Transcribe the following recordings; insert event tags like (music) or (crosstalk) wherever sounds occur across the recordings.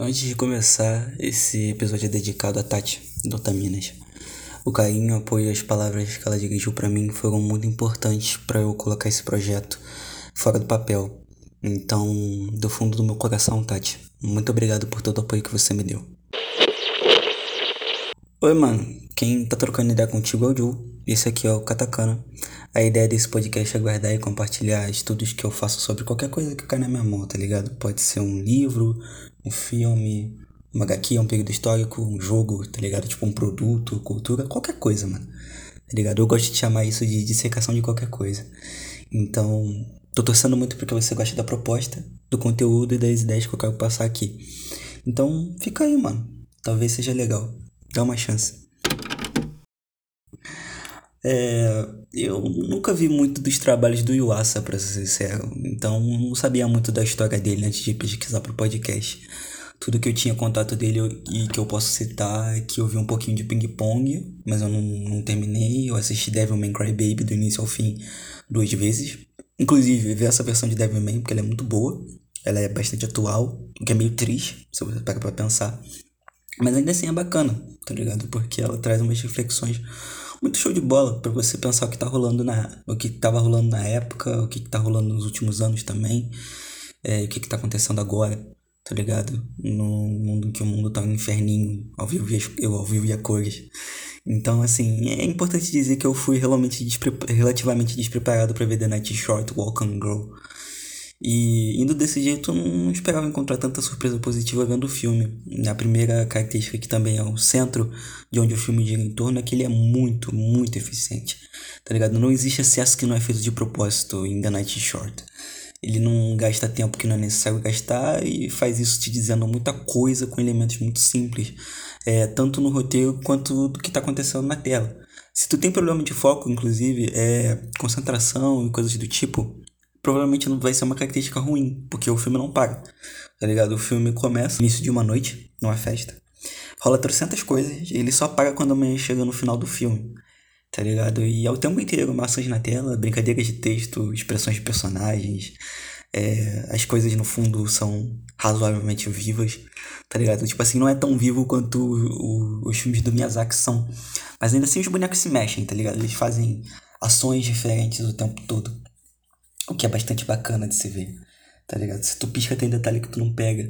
Antes de começar, esse episódio é dedicado a Tati, do Otaminas. O carinho, o apoio e as palavras que ela dirigiu para mim foram muito importantes para eu colocar esse projeto fora do papel. Então, do fundo do meu coração, Tati, muito obrigado por todo o apoio que você me deu. Oi, mano. Quem tá trocando ideia contigo é o Ju. Esse aqui é o Katakana. A ideia desse podcast é guardar e compartilhar estudos que eu faço sobre qualquer coisa que cai na minha mão, tá ligado? Pode ser um livro, um filme, uma HQ, um período histórico, um jogo, tá ligado? Tipo um produto, cultura, qualquer coisa, mano. Tá ligado? Eu gosto de chamar isso de dissecação de qualquer coisa. Então, tô torcendo muito porque você gosta da proposta, do conteúdo e das ideias que eu quero passar aqui. Então, fica aí, mano. Talvez seja legal. Dá uma chance. É, eu nunca vi muito dos trabalhos do Yuasa, pra ser sincero. Então não sabia muito da história dele antes de pesquisar pro podcast. Tudo que eu tinha contato dele e que eu posso citar é que eu vi um pouquinho de Ping Pong, mas eu não, não terminei. Eu assisti Devilman Crybaby do início ao fim duas vezes. Inclusive, ver essa versão de Devilman, porque ela é muito boa. Ela é bastante atual, o que é meio triste, se você pega pra pensar. Mas ainda assim é bacana, tá ligado? Porque ela traz umas reflexões muito show de bola para você pensar o que tá rolando na o que tava rolando na época, o que, que tá rolando nos últimos anos também, é, o que que tá acontecendo agora, tá ligado? No mundo que o mundo tá um inferninho, ao vivo e, eu ao vivo e a cores. Então, assim, é importante dizer que eu fui realmente despre relativamente despreparado para ver The Night Short Walk and Grow. E indo desse jeito, eu não esperava encontrar tanta surpresa positiva vendo o filme. A primeira característica, que também é o centro de onde o filme gira em torno, é que ele é muito, muito eficiente. Tá ligado? Não existe excesso que não é feito de propósito em The Night Short. Ele não gasta tempo que não é necessário gastar e faz isso te dizendo muita coisa com elementos muito simples, é, tanto no roteiro quanto do que está acontecendo na tela. Se tu tem problema de foco, inclusive, é, concentração e coisas do tipo, provavelmente não vai ser uma característica ruim, porque o filme não para, tá ligado? O filme começa no início de uma noite, numa festa, rola trocentas coisas, e ele só para quando a manhã chega no final do filme, tá ligado? E é o tempo inteiro, maçãs na tela, brincadeiras de texto, expressões de personagens, é, as coisas no fundo são razoavelmente vivas, tá ligado? Tipo assim, não é tão vivo quanto o, o, os filmes do Miyazaki são, mas ainda assim os bonecos se mexem, tá ligado? Eles fazem ações diferentes o tempo todo. Que é bastante bacana de se ver, tá ligado? Se tu pisca, tem detalhe que tu não pega.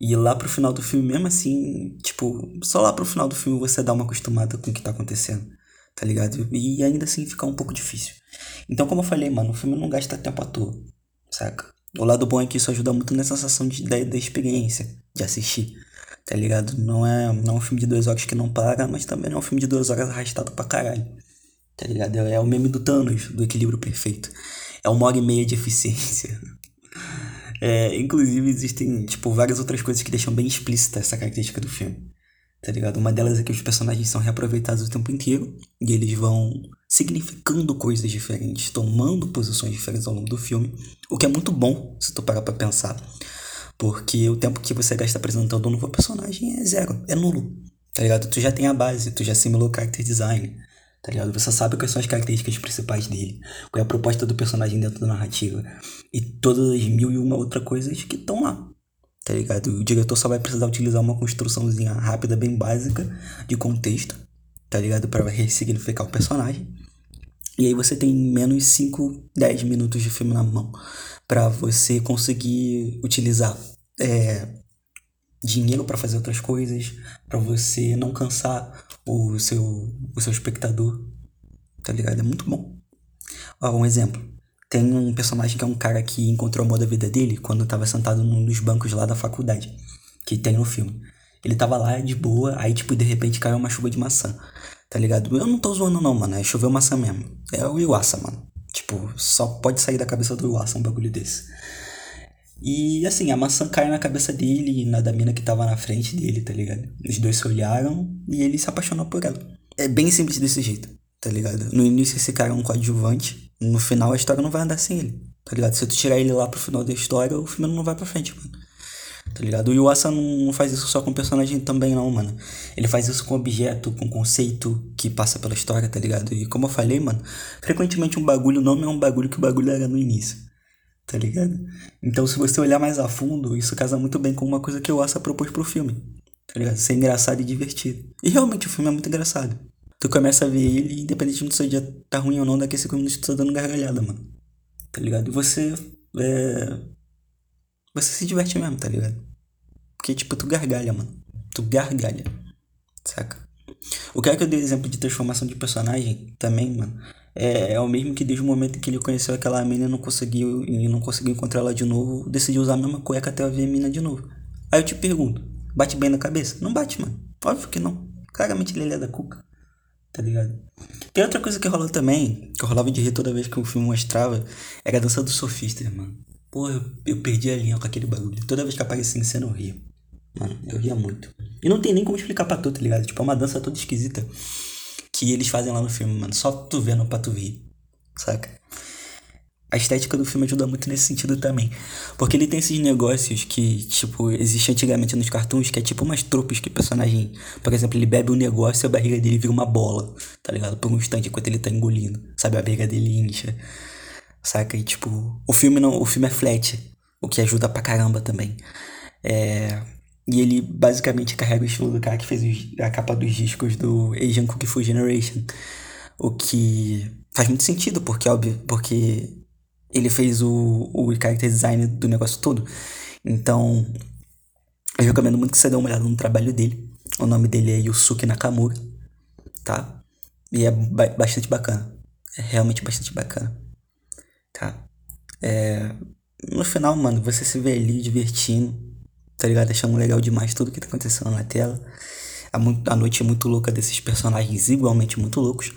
E lá pro final do filme, mesmo assim, tipo, só lá pro final do filme você dá uma acostumada com o que tá acontecendo, tá ligado? E ainda assim fica um pouco difícil. Então, como eu falei, mano, o filme não gasta tempo à toa, saca? O lado bom é que isso ajuda muito na sensação de, da, da experiência, de assistir, tá ligado? Não é, não é um filme de duas horas que não para, mas também não é um filme de duas horas arrastado pra caralho, tá ligado? É, é o meme do Thanos, do equilíbrio perfeito é uma hora e meia de eficiência. (laughs) É, inclusive, existem, tipo, várias outras coisas que deixam bem explícita essa característica do filme. Tá ligado? Uma delas é que os personagens são reaproveitados o tempo inteiro e eles vão significando coisas diferentes, tomando posições diferentes ao longo do filme, o que é muito bom se tu parar pra pensar. Porque o tempo que você gasta apresentando um novo personagem é zero, é nulo. Tá ligado? Tu já tem a base, tu já simulou o character design, tá ligado? Você sabe quais são as características principais dele, qual é a proposta do personagem dentro da narrativa e todas as mil e uma outras coisas que estão lá, tá ligado? O diretor só vai precisar utilizar uma construçãozinha rápida, bem básica de contexto, tá ligado? Para ressignificar o personagem. E aí você tem menos 5, 10 minutos de filme na mão para você conseguir utilizar é, dinheiro para fazer outras coisas, para você não cansar o seu, o seu espectador, tá ligado? É muito bom. Ó, um exemplo. Tem um personagem que é um cara que encontrou o amor da vida dele quando tava sentado num dos bancos lá da faculdade, que tem no filme. Ele tava lá de boa, aí, tipo, de repente caiu uma chuva de maçã, tá ligado? Eu não tô zoando não, mano, é choveu maçã mesmo. É o Iwasa, mano. Tipo, só pode sair da cabeça do Iwasa um bagulho desse. E assim, a maçã cai na cabeça dele e na da mina que tava na frente dele, tá ligado? Os dois se olharam e ele se apaixonou por ela. É bem simples desse jeito, tá ligado? No início esse cara é um coadjuvante, no final a história não vai andar sem ele, tá ligado? Se tu tirar ele lá pro final da história, o filme não vai pra frente, mano. Tá ligado? O Yuasa não faz isso só com personagem também, não, mano. Ele faz isso com objeto, com conceito que passa pela história, tá ligado? E como eu falei, mano, frequentemente um bagulho não é um bagulho que o bagulho era no início tá ligado? Então, se você olhar mais a fundo, isso casa muito bem com uma coisa que o Asa propôs pro filme, tá ligado? Ser engraçado e divertido. E realmente o filme é muito engraçado. Tu começa a ver ele, independente do seu dia tá ruim ou não, daqui a 5 minutos tu tá dando gargalhada, mano. Tá ligado? E você. É... Você se diverte mesmo, tá ligado? Porque, tipo, tu gargalha, mano. Tu gargalha. Saca? O cara que eu dei exemplo de transformação de personagem também, mano, é, é o mesmo que desde o momento em que ele conheceu aquela mina e não conseguiu, e não conseguiu encontrar ela de novo, decidiu usar a mesma cueca até ver a mina de novo. Aí eu te pergunto, bate bem na cabeça? Não bate, mano. Óbvio que não. Claramente ele é da cuca. Tá ligado? Tem outra coisa que rolou também, que eu rolava de rir toda vez que o filme mostrava, era a dança do sofista, mano. Porra, eu, eu perdi a linha com aquele bagulho. Toda vez que aparecia em cena eu ria. Mano, eu ria muito. E não tem nem como explicar pra tu, tá ligado? Tipo, é uma dança toda esquisita que eles fazem lá no filme, mano. Só tu vendo pra tu rir, saca? A estética do filme ajuda muito nesse sentido também. Porque ele tem esses negócios que, tipo, existem antigamente nos cartoons, que é tipo umas tropes que o personagem. Por exemplo, ele bebe um negócio e a barriga dele vira uma bola, tá ligado? Por um instante enquanto ele tá engolindo. Sabe? A barriga dele incha. Saca? E tipo. O filme não. O filme é flat. O que ajuda pra caramba também. É. E ele basicamente carrega o estilo do cara que fez a capa dos discos do Asian Kung Fu Generation. O que faz muito sentido, porque, óbvio, porque ele fez o, o character design do negócio todo. Então, eu recomendo muito que você dê uma olhada no trabalho dele. O nome dele é Yusuke Nakamura, tá? E é ba bastante bacana. É realmente bastante bacana, tá? É... No final, mano, você se vê ali divertindo, tá ligado? Achando legal demais tudo que tá acontecendo na tela. A, noite é muito louca desses personagens igualmente muito loucos.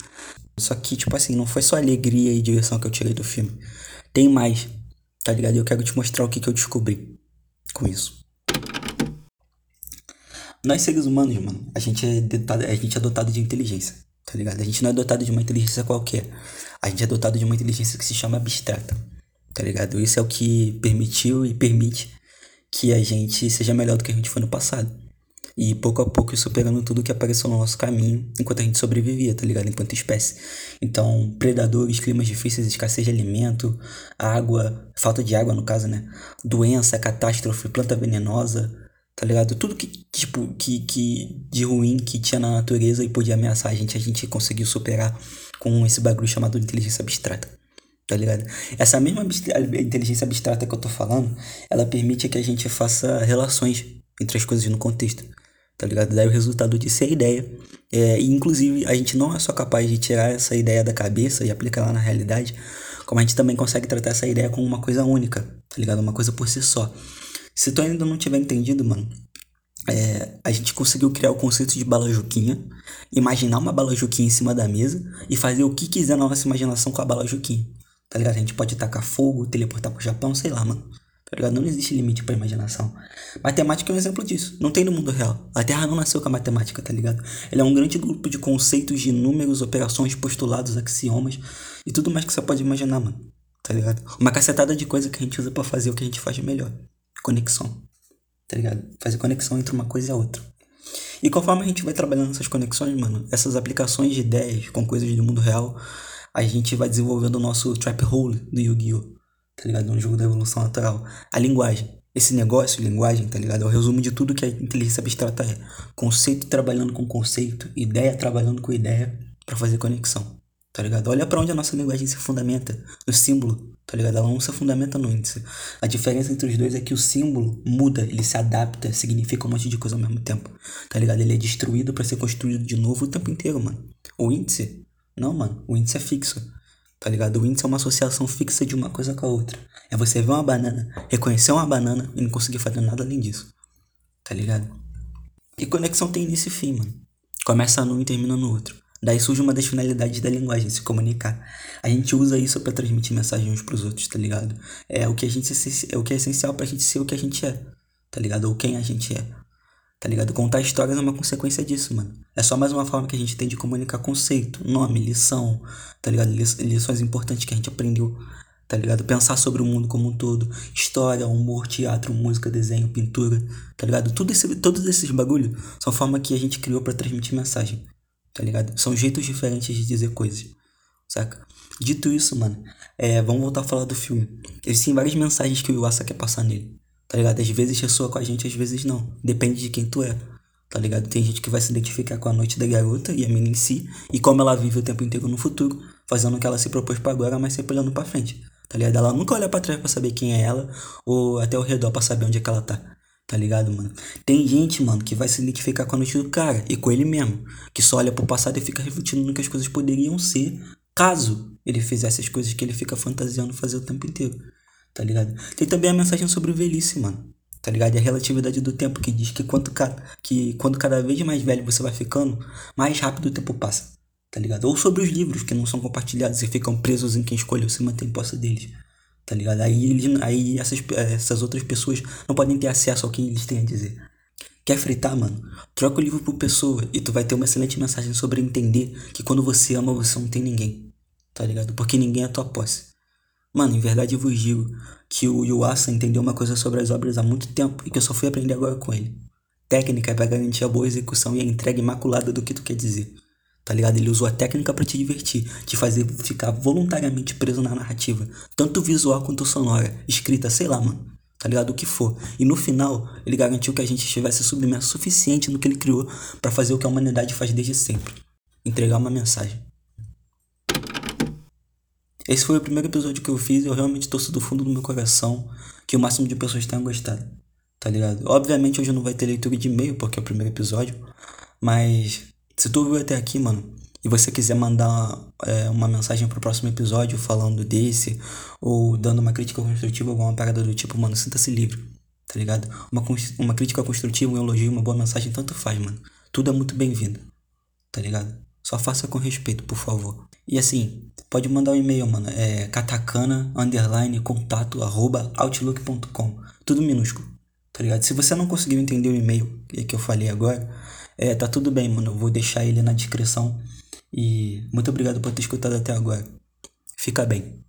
Só que, tipo assim, não foi só alegria e diversão que eu tirei do filme. Tem mais, tá ligado? Eu quero te mostrar o que, que eu descobri com isso. Nós seres humanos, mano, a gente é dotado, a gente é dotado de inteligência, tá ligado? A gente não é dotado de uma inteligência qualquer. A gente é dotado de uma inteligência que se chama abstrata, tá ligado? Isso é o que permitiu e permite que a gente seja melhor do que a gente foi no passado. E pouco a pouco isso pegando tudo que apareceu no nosso caminho enquanto a gente sobrevivia, tá ligado? Enquanto espécie. Então, predadores, climas difíceis, escassez de alimento, água, falta de água no caso, né? Doença, catástrofe, planta venenosa, tá ligado? Tudo que, tipo, que, que de ruim que tinha na natureza e podia ameaçar a gente, a gente conseguiu superar com esse bagulho chamado inteligência abstrata. Tá ligado? Essa mesma inteligência abstrata que eu tô falando, ela permite que a gente faça relações entre as coisas no contexto tá ligado? Daí o resultado disso é a ideia. É, e inclusive a gente não é só capaz de tirar essa ideia da cabeça e aplicar ela na realidade, como a gente também consegue tratar essa ideia como uma coisa única, tá ligado? Uma coisa por si só. Se tu ainda não tiver entendido, mano, é, a gente conseguiu criar o conceito de balajuquinha, imaginar uma balajuquinha em cima da mesa e fazer o que quiser na nossa imaginação com a balajuquinha. Tá ligado? A gente pode tacar fogo, teleportar pro Japão, sei lá, mano tá ligado? Não existe limite pra imaginação. Matemática é um exemplo disso. Não tem no mundo real. A Terra não nasceu com a matemática, tá ligado? Ela é um grande grupo de conceitos, de números, operações, postulados, axiomas e tudo mais que você pode imaginar, mano. Tá ligado? Uma cacetada de coisa que a gente usa para fazer o que a gente faz de melhor. Conexão. Tá ligado? Fazer conexão entre uma coisa e a outra. E conforme a gente vai trabalhando essas conexões, mano, essas aplicações de ideias com coisas do mundo real, a gente vai desenvolvendo o nosso trap hole do Yu-Gi-Oh! tá ligado? Um jogo da evolução natural. A linguagem. Esse negócio, linguagem, tá ligado? É o resumo de tudo que a inteligência abstrata é. Conceito trabalhando com conceito, ideia trabalhando com ideia para fazer conexão, tá ligado? Olha para onde a nossa linguagem se fundamenta, no símbolo, tá ligado? Ela não se fundamenta no índice. A diferença entre os dois é que o símbolo muda, ele se adapta, significa um monte de coisa ao mesmo tempo, tá ligado? Ele é destruído para ser construído de novo o tempo inteiro, mano. O índice, não, mano, o índice é fixo tá ligado? O índice é uma associação fixa de uma coisa com a outra. É você ver uma banana, reconhecer uma banana e não conseguir fazer nada além disso, tá ligado? E conexão tem início e fim, mano. Começa num e termina no outro. Daí surge uma das finalidades da linguagem, se comunicar. A gente usa isso para transmitir mensagens uns pros outros, tá ligado? É o que a gente é o que é essencial pra gente ser o que a gente é, tá ligado? Ou quem a gente é. Tá ligado? Contar histórias é uma consequência disso, mano. É só mais uma forma que a gente tem de comunicar conceito, nome, lição, tá ligado? Lições importantes que a gente aprendeu, tá ligado? Pensar sobre o mundo como um todo. História, humor, teatro, música, desenho, pintura, tá ligado? Tudo esse, todos esses bagulho são forma que a gente criou para transmitir mensagem, tá ligado? São jeitos diferentes de dizer coisas. saca? Dito isso, mano, é, vamos voltar a falar do filme. Existem várias mensagens que o Yuasa quer passar nele, tá ligado? Às vezes ressoa com a gente, às vezes não. Depende de quem tu é, tá ligado? Tem gente que vai se identificar com a noite da garota e a mina em si, e como ela vive o tempo inteiro no futuro, fazendo o que ela se propôs para agora, mas sempre olhando para frente, tá ligado? Ela nunca olha para trás para saber quem é ela, ou até o redor para saber onde é que ela tá. Tá ligado, mano? Tem gente, mano, que vai se identificar com a noite do cara e com ele mesmo. Que só olha pro passado e fica refletindo no que as coisas poderiam ser caso ele fizesse as coisas que ele fica fantasiando fazer o tempo inteiro. Tá ligado? Tem também a mensagem sobre velhice, mano. Tá ligado? E a relatividade do tempo que diz que, quanto, que quando cada vez mais velho você vai ficando, mais rápido o tempo passa. Tá ligado? Ou sobre os livros que não são compartilhados e ficam presos em quem escolheu se manter em posse deles tá ligado? Aí, ele, aí essas, essas outras pessoas não podem ter acesso ao que eles têm a dizer. Quer fritar, mano? Troca o livro por pessoa e tu vai ter uma excelente mensagem sobre entender que quando você ama, você não tem ninguém, tá ligado? Porque ninguém é tua posse. Mano, em verdade eu vos digo que o Yuasa entendeu uma coisa sobre as obras há muito tempo e que eu só fui aprender agora com ele. Técnica é pra garantir a boa execução e a entrega imaculada do que tu quer dizer. Tá ligado? Ele usou a técnica para te divertir, te fazer ficar voluntariamente preso na narrativa, tanto visual quanto sonora, escrita, sei lá, mano. Tá ligado? O que for. E no final, ele garantiu que a gente estivesse submerso suficiente no que ele criou para fazer o que a humanidade faz desde sempre: entregar uma mensagem. Esse foi o primeiro episódio que eu fiz e eu realmente torço do fundo do meu coração que o máximo de pessoas tenham gostado. Tá ligado? Obviamente hoje não vai ter leitura de e-mail porque é o primeiro episódio, mas se tu ouviu até aqui, mano, e você quiser mandar é, uma mensagem pro próximo episódio falando desse, ou dando uma crítica construtiva, alguma parada do tipo, mano, sinta-se livre, tá ligado? Uma, uma crítica construtiva, um elogio, uma boa mensagem, tanto faz, mano. Tudo é muito bem-vindo, tá ligado? Só faça com respeito, por favor. E assim, pode mandar um e-mail, mano. É katakana, underline, contato, arroba, outlook.com. Tudo minúsculo, tá ligado? Se você não conseguiu entender o e-mail que eu falei agora, é, tá tudo bem, mano. Eu vou deixar ele na descrição. E muito obrigado por ter escutado até agora. Fica bem.